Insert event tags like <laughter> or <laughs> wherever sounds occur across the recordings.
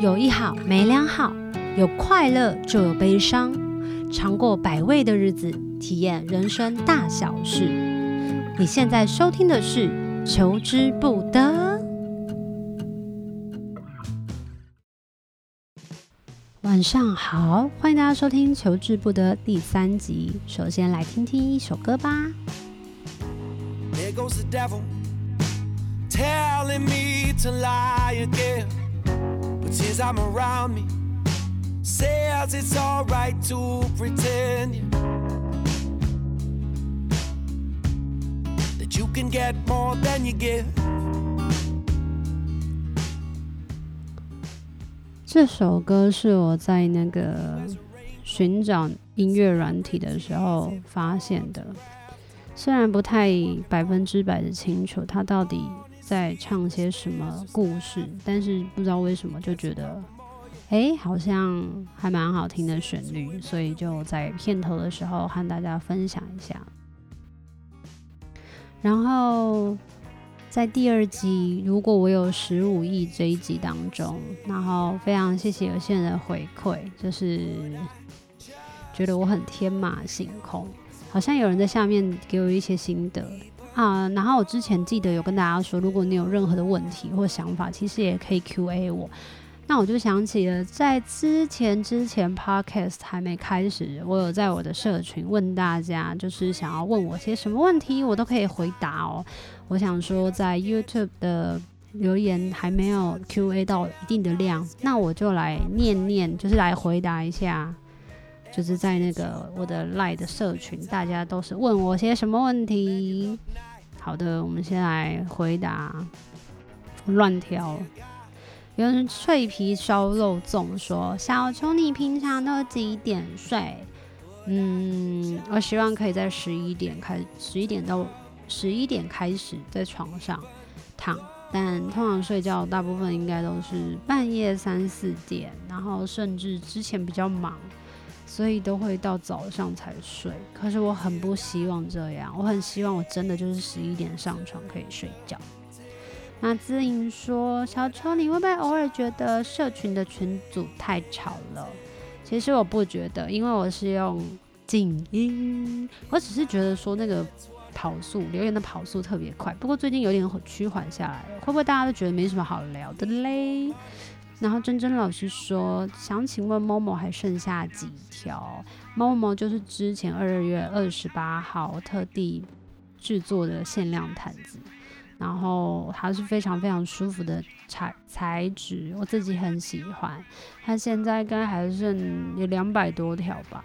有一好没两好，有快乐就有悲伤，尝过百味的日子，体验人生大小事。你现在收听的是《求之不得》。晚上好，欢迎大家收听《求之不得》第三集。首先来听听一首歌吧。There goes the devil, telling me to lie again. But since I'm around me, says it's alright to pretend that you can get more than you give. 这首歌是我在那个寻找音乐软体的时候发现的，虽然不太百分之百的清楚它到底在唱些什么故事，但是不知道为什么就觉得，哎，好像还蛮好听的旋律，所以就在片头的时候和大家分享一下。然后在第二集，如果我有十五亿这一集当中，然后非常谢谢有些人的回馈，就是觉得我很天马行空，好像有人在下面给我一些心得。啊，然后我之前记得有跟大家说，如果你有任何的问题或想法，其实也可以 Q&A 我。那我就想起了，在之前之前 Podcast 还没开始，我有在我的社群问大家，就是想要问我些什么问题，我都可以回答哦。我想说，在 YouTube 的留言还没有 Q&A 到一定的量，那我就来念念，就是来回答一下。就是在那个我的 Line 的社群，大家都是问我些什么问题。好的，我们先来回答。乱挑，有人脆皮烧肉粽说：“小球，你平常都几点睡？”嗯，我希望可以在十一点开，十一点到十一点开始在床上躺，但通常睡觉大部分应该都是半夜三四点，然后甚至之前比较忙。所以都会到早上才睡，可是我很不希望这样，我很希望我真的就是十一点上床可以睡觉。那姿莹说：“小秋，你会不会偶尔觉得社群的群组太吵了？”其实我不觉得，因为我是用静音，我只是觉得说那个跑速留言的跑速特别快，不过最近有点趋缓下来，会不会大家都觉得没什么好聊的嘞？然后珍珍老师说，想请问 Momo 还剩下几条？Momo 就是之前二月二十八号特地制作的限量毯子，然后它是非常非常舒服的材材质，我自己很喜欢。它现在应该还剩有两百多条吧。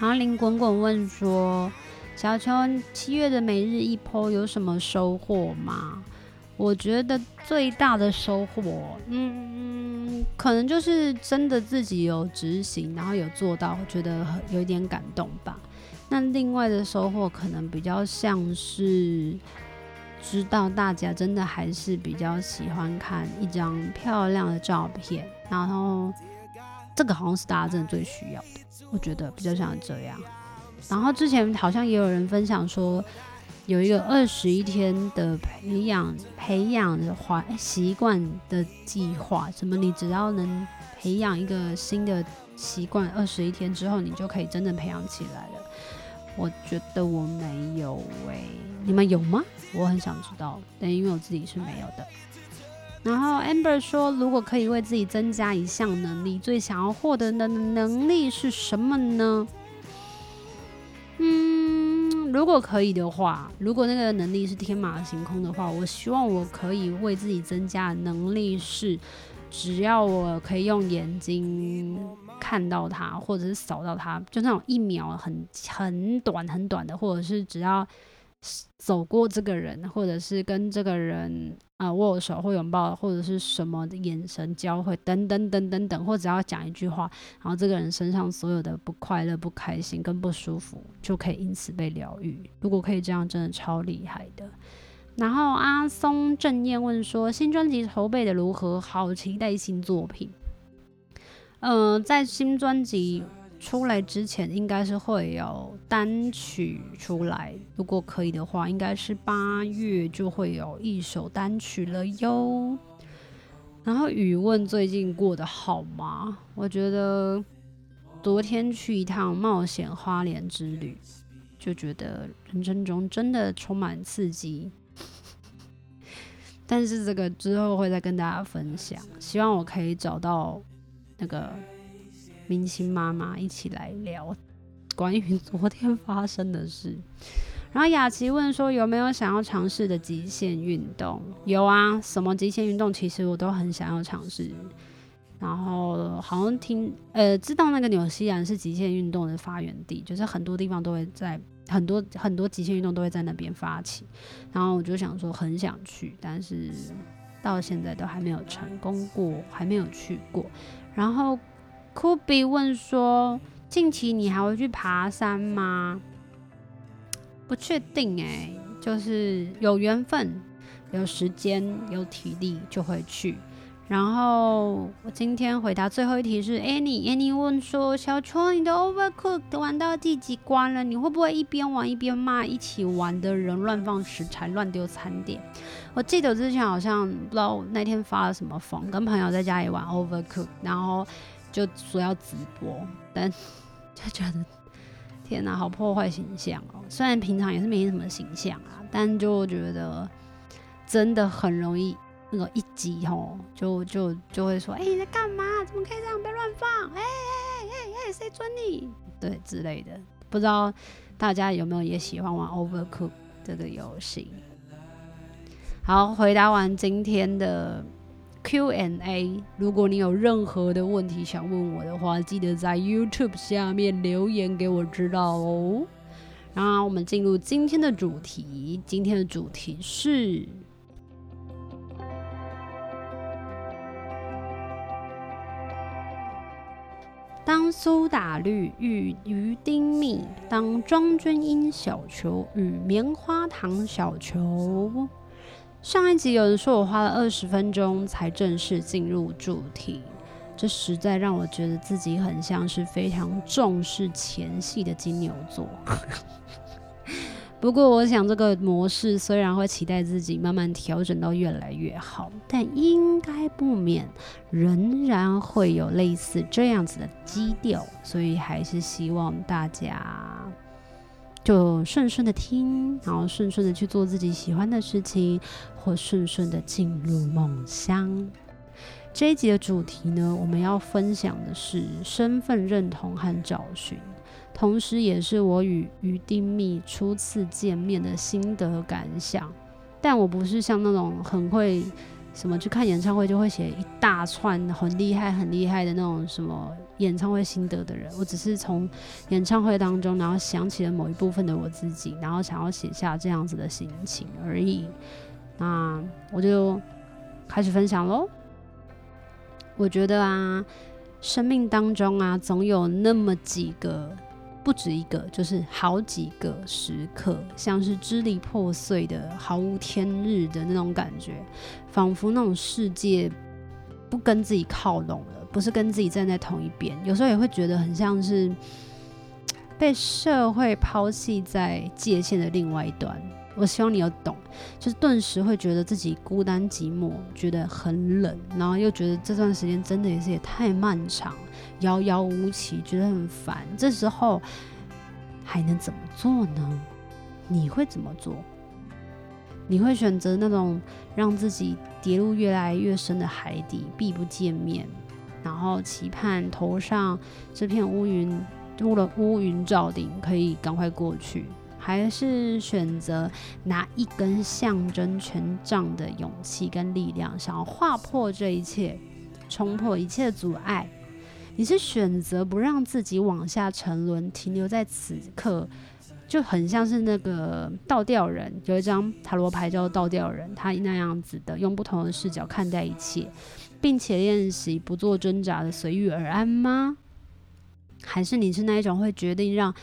然后林滚滚问说，小秋七月的每日一剖有什么收获吗？我觉得最大的收获，嗯，可能就是真的自己有执行，然后有做到，觉得有一点感动吧。那另外的收获，可能比较像是知道大家真的还是比较喜欢看一张漂亮的照片，然后这个好像是大家真的最需要的，我觉得比较像这样。然后之前好像也有人分享说，有一个二十一天的培养培养的坏习惯的计划，什么？你只要能培养一个新的习惯，二十一天之后，你就可以真正培养起来了。我觉得我没有喂、你们有吗？我很想知道，但因为我自己是没有的。然后 Amber 说，如果可以为自己增加一项能力，最想要获得的能力是什么呢？嗯如果可以的话，如果那个能力是天马行空的话，我希望我可以为自己增加能力是，只要我可以用眼睛看到它，或者是扫到它，就那种一秒很很短很短的，或者是只要。走过这个人，或者是跟这个人啊、握手或拥抱，或者是什么的眼神交汇，等等等等等，或者要讲一句话，然后这个人身上所有的不快乐、不开心跟不舒服，就可以因此被疗愈。如果可以这样，真的超厉害的。然后阿松正念问说：新专辑筹备的如何？好期待新作品。嗯、在新专辑。出来之前应该是会有单曲出来，如果可以的话，应该是八月就会有一首单曲了哟。然后宇问最近过得好吗？我觉得昨天去一趟冒险花莲之旅，就觉得人生中真的充满刺激。<laughs> 但是这个之后会再跟大家分享，希望我可以找到那个明星妈妈一起来聊关于昨天发生的事。然后雅琪问说有没有想要尝试的极限运动？有啊，什么极限运动？其实我都很想要尝试。然后好像听呃知道那个纽西兰是极限运动的发源地，就是很多地方都会在很多很多极限运动都会在那边发起。然后我就想说很想去，但是到现在都还没有成功过，还没有去过。然后 Kobe 问说近期你还会去爬山吗？不确定诶、就是有缘分、有时间、有体力就会去。然后我今天回答最后一题是 Annie，Annie 问说：小秋，你的 Overcooked 玩到第几关了？你会不会一边玩一边骂一起玩的人乱放食材、乱丢餐点？我记得之前好像不知道那天发了什么疯，跟朋友在家里玩 Overcooked，然后就说要直播，但 <laughs> 就觉得。天哪，好破坏形象哦！虽然平常也是没什么形象啊，但就觉得真的很容易那个一急吼，就就就会说：“哎、你在干嘛？怎么可以这样？别乱放！哎哎哎哎，谁准你？对之类的。”不知道大家有没有也喜欢玩 Overcook 这个游戏？好，回答完今天的。Q&A，如果你有任何的问题想问我的话，记得在 YouTube 下面留言给我知道哦。然后我们进入今天的主题，今天的主题是：当苏打绿与鱼丁糸，当庄君英小球与棉花糖小球。上一集有人说我花了二十分钟才正式进入主题，这实在让我觉得自己很像是非常重视前戏的金牛座。<laughs> 不过我想这个模式虽然会期待自己慢慢调整到越来越好，但应该不免仍然会有类似这样子的基调，所以还是希望大家。就顺顺的听，然后顺顺的去做自己喜欢的事情，或顺顺的进入梦乡。这一集的主题呢，我们要分享的是身份认同和找寻，同时也是我与于丁糸初次见面的心得感想。但我不是像那种很会。什么去看演唱会就会写一大串很厉害很厉害的那种什么演唱会心得的人，我只是从演唱会当中，然后想起了某一部分的我自己，然后想要写下这样子的心情而已。那我就开始分享喽。我觉得啊，生命当中啊，总有那么几个。不止一个，就是好几个时刻，像是支离破碎的、毫无天日的那种感觉，仿佛那种世界不跟自己靠拢了，不是跟自己站在同一边。有时候也会觉得很像是被社会抛弃在界限的另外一端。我希望你有懂，就是顿时会觉得自己孤单寂寞，觉得很冷，然后又觉得这段时间真的也是也太漫长，遥遥无期，觉得很烦。这时候还能怎么做呢？你会怎么做？你会选择那种让自己跌入越来越深的海底，避不见面，然后期盼头上这片乌云，乌了乌云罩顶，可以赶快过去。还是选择拿一根象征权杖的勇气跟力量，想要划破这一切，冲破一切阻碍。你是选择不让自己往下沉沦，停留在此刻，就很像是那个倒吊人，有一张塔罗牌叫倒吊人，他那样子的，用不同的视角看待一切，并且练习不做挣扎的随遇而安吗？还是你是那一种会决定让？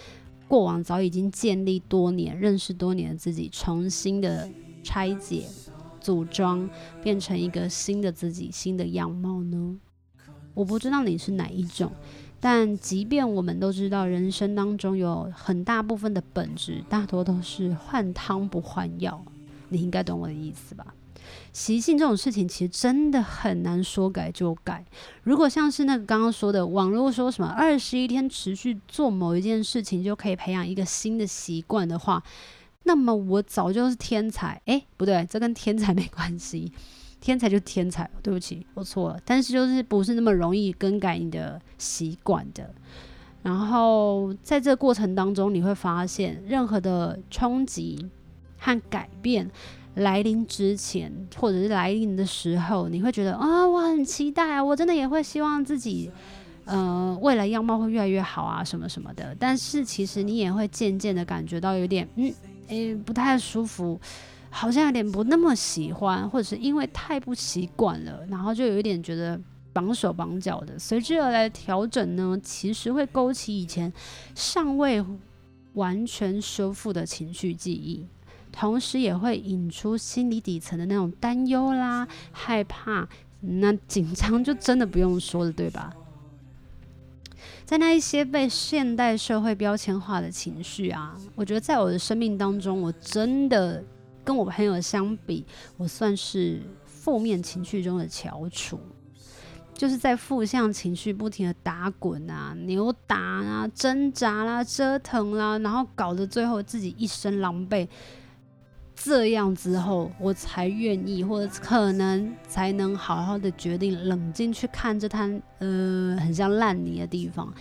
过往早已经建立多年、认识多年的自己，重新的拆解、组装，变成一个新的自己、新的样貌呢？我不知道你是哪一种，但即便我们都知道，人生当中有很大部分的本质，大多都是换汤不换药。你应该懂我的意思吧？习性这种事情，其实真的很难说改就改。如果像是那个刚刚说的网络说什么二十一天持续做某一件事情就可以培养一个新的习惯的话，那么我早就是天才。诶，不对，这跟天才没关系，<laughs> 天才就天才。对不起，我错了。但是就是不是那么容易更改你的习惯的。然后在这个过程当中，你会发现任何的冲击和改变。来临之前，或者是来临的时候，你会觉得啊、我很期待啊，我真的也会希望自己，呃，未来样貌会越来越好啊，什么什么的。但是其实你也会渐渐的感觉到有点，嗯，诶，不太舒服，好像有点不那么喜欢，或者是因为太不习惯了，然后就有一点觉得绑手绑脚的。随之而来的调整呢，其实会勾起以前尚未完全修复的情绪记忆。同时也会引出心理底层的那种担忧啦、害怕，那紧张就真的不用说了，对吧？在那一些被现代社会标签化的情绪啊，我觉得在我的生命当中，我真的跟我朋友相比，我算是负面情绪中的翘楚，就是在负向情绪不停的打滚啊、扭打啊、挣扎啦、折腾啦，然后搞得最后自己一身狼狈。这样之后，我才愿意，或者可能才能好好的决定，冷静去看这滩呃很像烂泥的地方，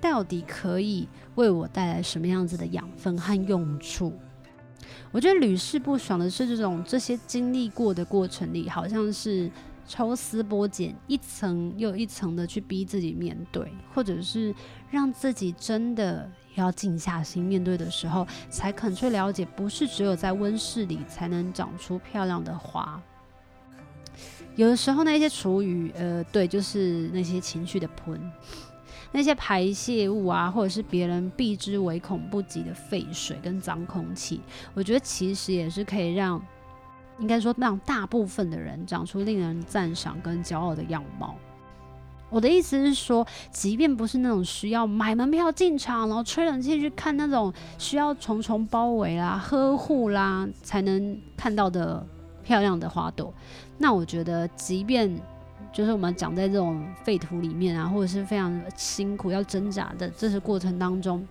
到底可以为我带来什么样子的养分和用处？我觉得屡试不爽的是，这种这些经历过的过程里，好像是抽丝剥茧，一层又一层的去逼自己面对，或者是让自己真的。要静下心面对的时候，才肯去了解，不是只有在温室里才能长出漂亮的花。有的时候，那些厨余，呃，对，就是那些情绪的喷，那些排泄物啊，或者是别人避之唯恐不及的废水跟脏空气，我觉得其实也是可以让，应该说让大部分的人长出令人赞赏跟骄傲的样貌。我的意思是说，即便不是那种需要买门票进场，然后吹冷气去看那种需要重重包围啦、呵护啦才能看到的漂亮的花朵，那我觉得，即便就是我们长在这种废土里面啊，或者是非常辛苦要挣扎的这些过程当中，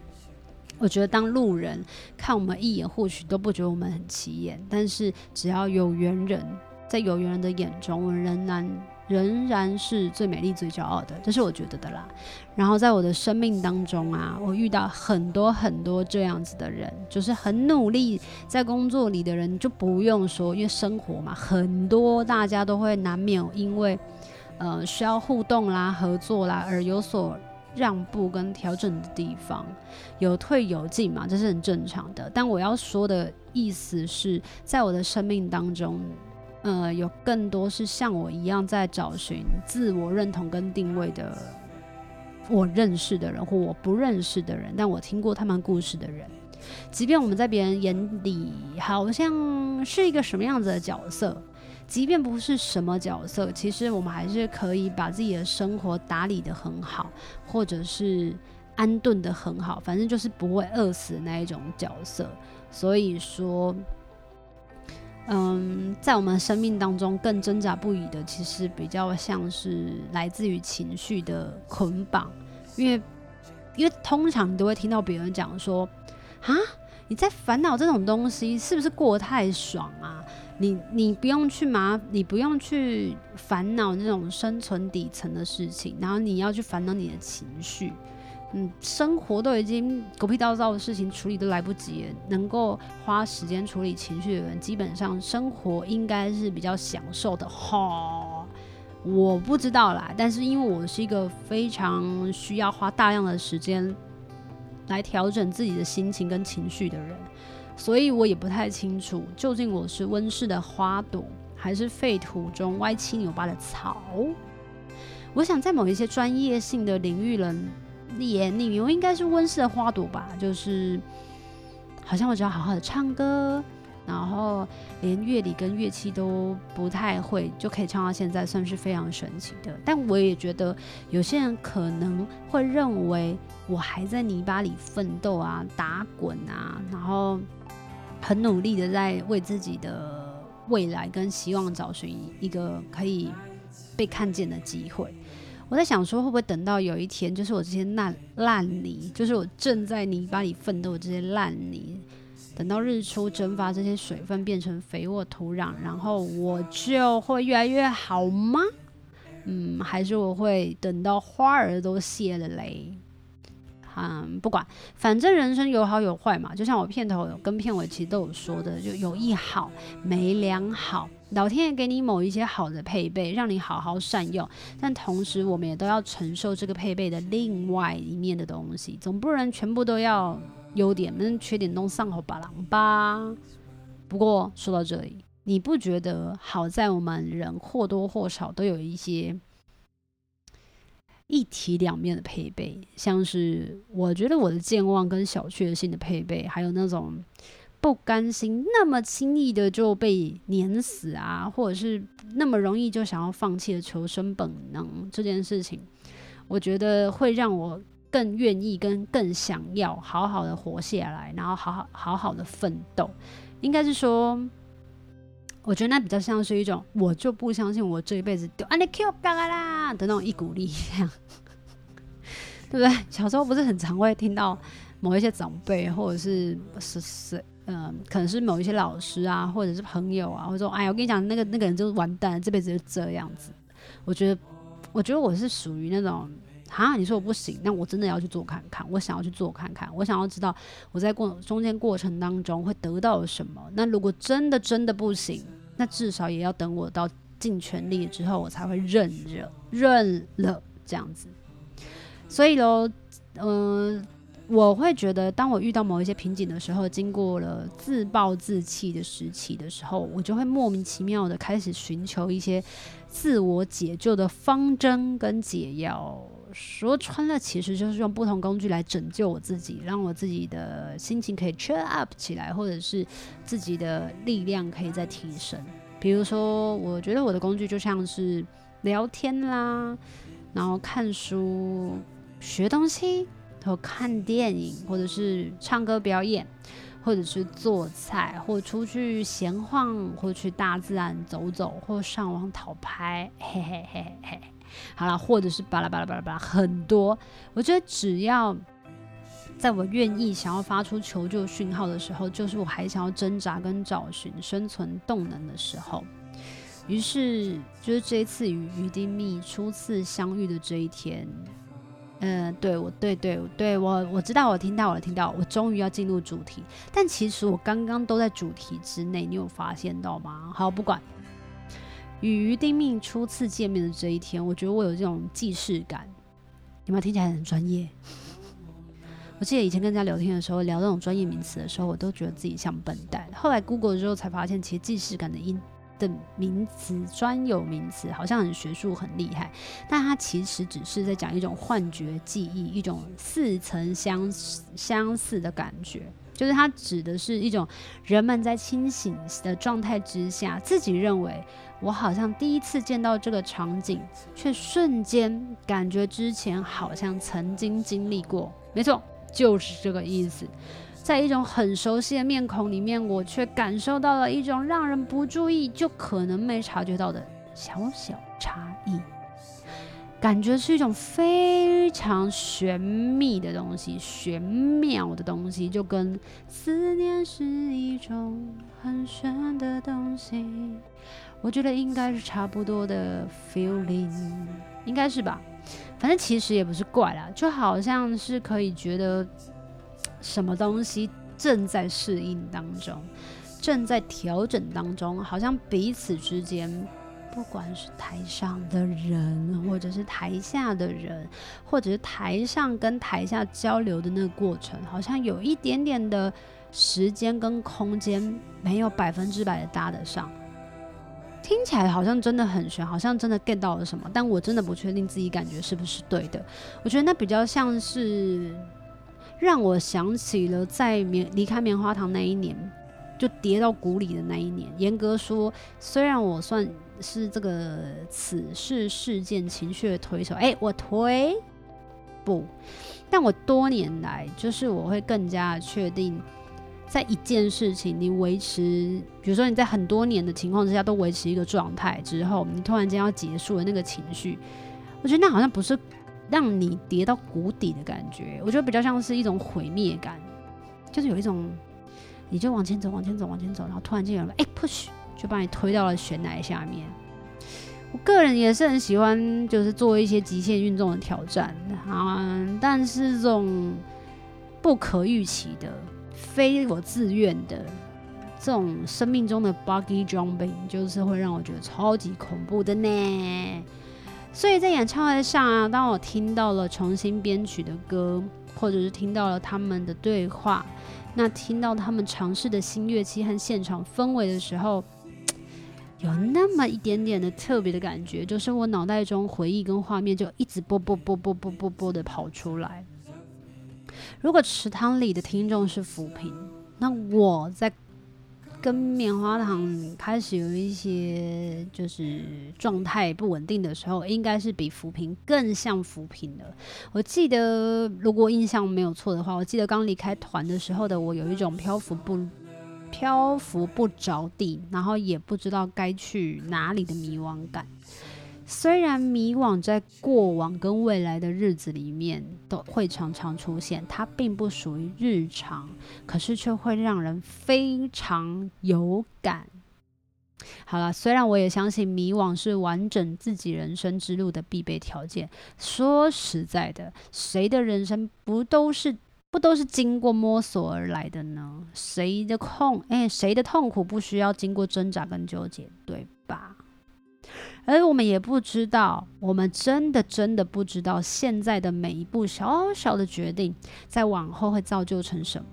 我觉得当路人看我们一眼，或许都不觉得我们很起眼，但是只要有缘人，在有缘人的眼中，我们仍然。仍然是最美丽、最骄傲的，这是我觉得的啦。然后在我的生命当中啊，我遇到很多很多这样子的人，就是很努力在工作里的人，就不用说，因为生活嘛，很多大家都会难免因为呃需要互动啦、合作啦而有所让步跟调整的地方，有退有进嘛，这是很正常的。但我要说的意思是在我的生命当中。呃，有更多是像我一样在找寻自我认同跟定位的，我认识的人或我不认识的人，但我听过他们故事的人，即便我们在别人眼里好像是一个什么样子的角色，即便不是什么角色，其实我们还是可以把自己的生活打理得很好，或者是安顿得很好，反正就是不会饿死那一种角色。所以说。嗯，在我们生命当中更挣扎不已的，其实比较像是来自于情绪的捆绑，因为因为通常你都会听到别人讲说，啊，你在烦恼这种东西是不是过得太爽啊？你你不用去麻，你不用去烦恼那种生存底层的事情，然后你要去烦恼你的情绪。嗯，生活都已经狗屁倒灶的事情处理都来不及，能够花时间处理情绪的人，基本上生活应该是比较享受的哈。我不知道啦，但是因为我是一个非常需要花大量的时间来调整自己的心情跟情绪的人，所以我也不太清楚究竟我是温室的花朵，还是废土中歪七扭八的草。我想在某一些专业性的领域人。眼里我应该是温室的花朵吧，就是好像我只要好好的唱歌，然后连乐理跟乐器都不太会，就可以唱到现在，算是非常神奇的。但我也觉得有些人可能会认为我还在泥巴里奋斗啊、打滚啊，然后很努力的在为自己的未来跟希望找寻一个可以被看见的机会。我在想说，会不会等到有一天，就是我这些烂烂泥，就是我正在泥巴里奋斗的这些烂泥，等到日出蒸发这些水分变成肥沃土壤，然后我就会越来越好吗？嗯，还是我会等到花儿都谢了嘞？嗯，不管，反正人生有好有坏嘛。就像我片头跟片尾其实都有说的，就有一好没两好。老天爷给你某一些好的配备，让你好好善用，但同时我们也都要承受这个配备的另外一面的东西，总不能全部都要优点，那缺点都上好把郎吧。不过说到这里，你不觉得好在我们人或多或少都有一些？一体两面的配备，像是我觉得我的健忘跟小确幸的配备，还有那种不甘心那么轻易的就被碾死啊，或者是那么容易就想要放弃的求生本能这件事情，我觉得会让我更愿意跟更想要好好的活下来，然后好好好好的奋斗，应该是说。我觉得那比较像是一种，我就不相信我这一辈子丢啊你 Q 嘎嘎啦的那种一股力量，<laughs> 对不对？小时候不是很常会听到某一些长辈，或者是是是嗯，可能是某一些老师啊，或者是朋友啊，或者说哎，我跟你讲，那个那个人就是完蛋，这辈子就这样子。我觉得，我觉得我是属于那种。啊！你说我不行，那我真的要去做看看。我想要去做看看，我想要知道我在过中间过程当中会得到什么。那如果真的真的不行，那至少也要等我到尽全力之后，我才会认了认了这样子。所以喽，嗯、我会觉得，当我遇到某一些瓶颈的时候，经过了自暴自弃的时期的时候，我就会莫名其妙的开始寻求一些自我解救的方针跟解药。说穿了，其实就是用不同工具来拯救我自己，让我自己的心情可以 cheer up 起来，或者是自己的力量可以再提升。比如说，我觉得我的工具就像是聊天啦，然后看书、学东西，然后看电影，或者是唱歌表演，或者是做菜，或出去闲晃，或去大自然走走，或上网讨拍，嘿嘿嘿嘿嘿。好了，或者是巴拉巴拉巴拉巴拉很多，我觉得只要在我愿意想要发出求救讯号的时候，就是我还想要挣扎跟找寻生存动能的时候。于是，就是这一次与于丁密初次相遇的这一天，嗯、对我，对对对我，我知道，我听到，我听到，我终于要进入主题。但其实我刚刚都在主题之内，你有发现到吗？好，不管。与于丁命初次见面的这一天，我觉得我有这种既视感，有没有听起来很专业？<laughs> 我记得以前跟人家聊天的时候，聊这种专业名词的时候，我都觉得自己像笨蛋。后来 Google 之后才发现，其实既视感的音的名词专有名词好像很学术很厉害，但它其实只是在讲一种幻觉记忆，一种似曾相相似的感觉。就是它指的是一种人们在清醒的状态之下，自己认为我好像第一次见到这个场景，却瞬间感觉之前好像曾经经历过。没错，就是这个意思。在一种很熟悉的面孔里面，我却感受到了一种让人不注意就可能没察觉到的小小差异。感觉是一种非常玄秘的东西，玄妙的东西，就跟思念是一种很玄的东西，我觉得应该是差不多的 feeling，应该是吧？反正其实也不是怪啦，就好像是可以觉得什么东西正在适应当中，正在调整当中，好像彼此之间。不管是台上的人，或者是台下的人，或者是台上跟台下交流的那个过程，好像有一点点的时间跟空间没有百分之百的搭得上。听起来好像真的很玄，好像真的 get 到了什么，但我真的不确定自己感觉是不是对的。我觉得那比较像是让我想起了在棉离开棉花糖那一年，就跌到谷里的那一年。严格说，虽然我算。是这个此事事件情绪的推手，哎，我推？不，但我多年来就是我会更加确定在一件事情你维持，比如说你在很多年的情况之下都维持一个状态之后，你突然间要结束的那个情绪，我觉得那好像不是让你跌到谷底的感觉，我觉得比较像是一种毁灭感，就是有一种你就往前走，往前走，往前走，然后突然间有人哎 push 就把你推到了悬崖下面。我个人也是很喜欢，就是做一些极限运动的挑战啊，但是这种不可预期的、非我自愿的这种生命中的 buggy jumping，就是会让我觉得超级恐怖的呢。所以在演唱会上啊，当我听到了重新编曲的歌，或者是听到了他们的对话，那听到他们尝试的新乐器和现场氛围的时候。有那么一点点的特别的感觉，就是我脑袋中回忆跟画面就一直啵啵啵啵啵啵啵的跑出来。如果池塘里的听众是浮萍，那我在跟棉花糖开始有一些就是状态不稳定的时候，应该是比浮萍更像浮萍的。我记得，如果印象没有错的话，我记得刚离开团的时候的我，有一种漂浮不。漂浮不着地，然后也不知道该去哪里的迷惘感。虽然迷惘在过往跟未来的日子里面都会常常出现，它并不属于日常，可是却会让人非常有感。好了，虽然我也相信迷惘是完整自己人生之路的必备条件。说实在的，谁的人生不都是？不都是经过摸索而来的呢？谁的痛，哎，谁的痛苦不需要经过挣扎跟纠结，对吧？而我们也不知道，我们真的真的不知道，现在的每一步小小的决定，在往后会造就成什么。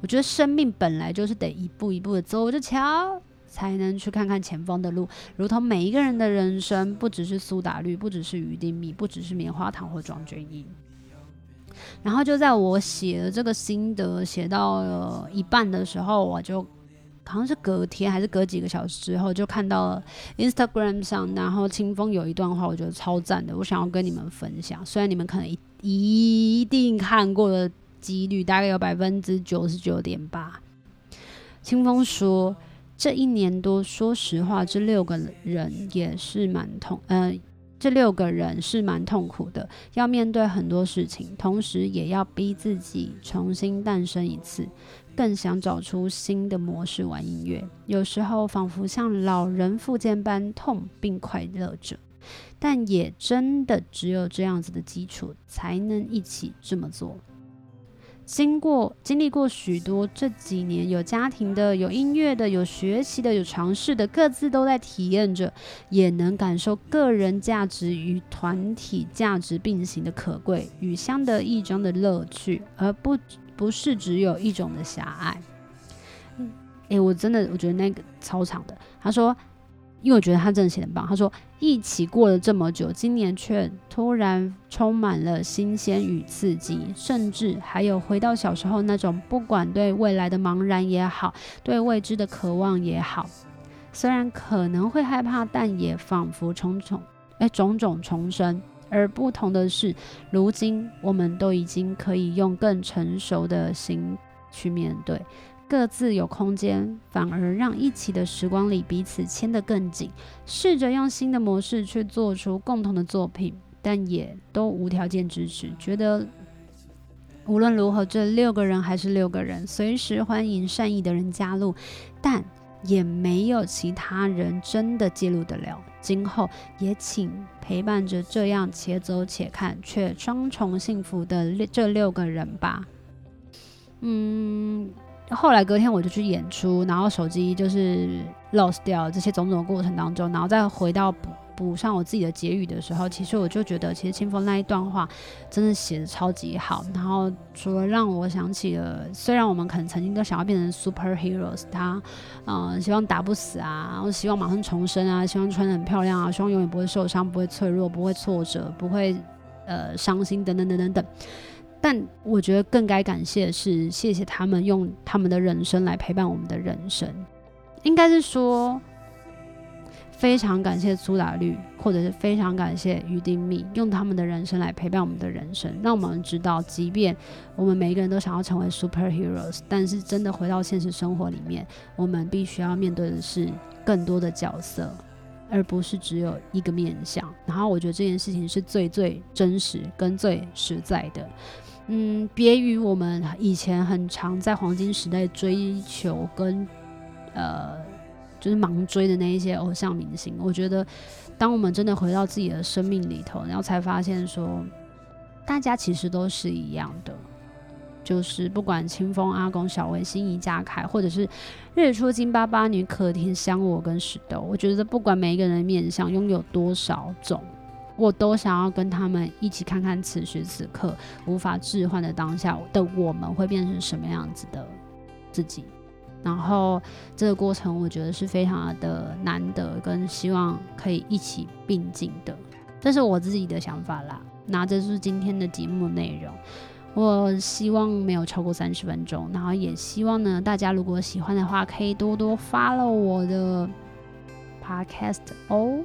我觉得生命本来就是得一步一步的走着瞧，才能去看看前方的路。如同每一个人的人生，不只是苏打绿，不只是余丁糸，不只是棉花糖或庄鹃液。然后就在我写了这个心得写到了一半的时候，我就好像是隔天还是隔几个小时之后，就看到了 Instagram 上，然后清风有一段话，我觉得超赞的，我想要跟你们分享。虽然你们可能一一定看过的几率大概有百分之九十九点八。清风说，这一年多，说实话，这六个人也是蛮痛，嗯、呃。这六个人是蛮痛苦的，要面对很多事情，同时也要逼自己重新诞生一次，更想找出新的模式玩音乐。有时候仿佛像老人复健般痛并快乐着，但也真的只有这样子的基础，才能一起这么做。经过经历过许多这几年，有家庭的，有音乐的，有学习的，有尝试的，各自都在体验着，也能感受个人价值与团体价值并行的可贵与相得益彰的乐趣，而不不是只有一种的狭隘。嗯，诶，我真的我觉得那个超长的，他说。因为我觉得他真的写得很棒。他说：“一起过了这么久，今年却突然充满了新鲜与刺激，甚至还有回到小时候那种不管对未来的茫然也好，对未知的渴望也好。虽然可能会害怕，但也仿佛重重哎种种重生。而不同的是，如今我们都已经可以用更成熟的心去面对。”各自有空间，反而让一起的时光里彼此牵得更紧。试着用新的模式去做出共同的作品，但也都无条件支持。觉得无论如何，这六个人还是六个人，随时欢迎善意的人加入，但也没有其他人真的介入得了。今后也请陪伴着这样且走且看，却双重幸福的这六个人吧。嗯。后来隔天我就去演出，然后手机就是 lost 掉这些种种过程当中，然后再回到补补上我自己的结语的时候，其实我就觉得，其实清风那一段话真的写的超级好。然后除了让我想起了，虽然我们可能曾经都想要变成 superheroes，他嗯希望打不死啊，然后希望马上重生啊，希望穿得很漂亮啊，希望永远不会受伤、不会脆弱、不会挫折、不会呃伤心等等等等等。但我觉得更该感谢的是，谢谢他们用他们的人生来陪伴我们的人生。应该是说，非常感谢苏打绿，或者是非常感谢于丁糸，用他们的人生来陪伴我们的人生，让我们知道，即便我们每一个人都想要成为 superheroes，但是真的回到现实生活里面，我们必须要面对的是更多的角色，而不是只有一个面向。然后我觉得这件事情是最最真实跟最实在的。嗯，别于我们以前很常在黄金时代追求跟呃，就是盲追的那一些偶像明星。我觉得，当我们真的回到自己的生命里头，然后才发现说，大家其实都是一样的，就是不管清风阿公、小薇、心仪家凯，或者是日出金巴巴女、可甜香我跟石头，我觉得不管每一个人的面相拥有多少种。我都想要跟他们一起看看此时此刻无法置换的当下的我们会变成什么样子的自己，然后这个过程我觉得是非常的难得，跟希望可以一起并进的，这是我自己的想法啦。那这是今天的节目内容，我希望没有超过三十分钟，然后也希望呢大家如果喜欢的话，可以多多 follow 我的。Podcast 哦，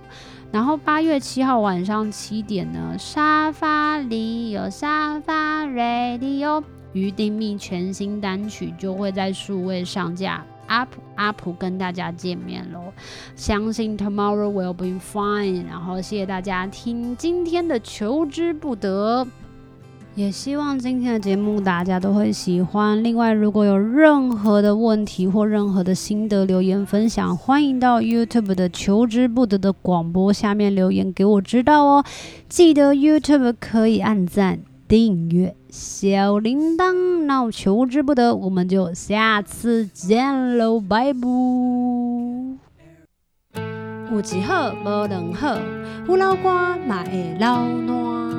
然后八月七号晚上七点呢，沙发里有沙发 Radio，鱼丁密全新单曲就会在数位上架，up up 跟大家见面喽。相信 Tomorrow will be fine。然后谢谢大家听今天的求之不得。也希望今天的节目大家都会喜欢。另外，如果有任何的问题或任何的心得留言分享，欢迎到 YouTube 的求之不得的广播下面留言给我知道哦。记得 YouTube 可以按赞、订阅、小铃铛。那我求之不得，我们就下次见喽，拜拜。有一好无两好，有老瓜嘛会老烂。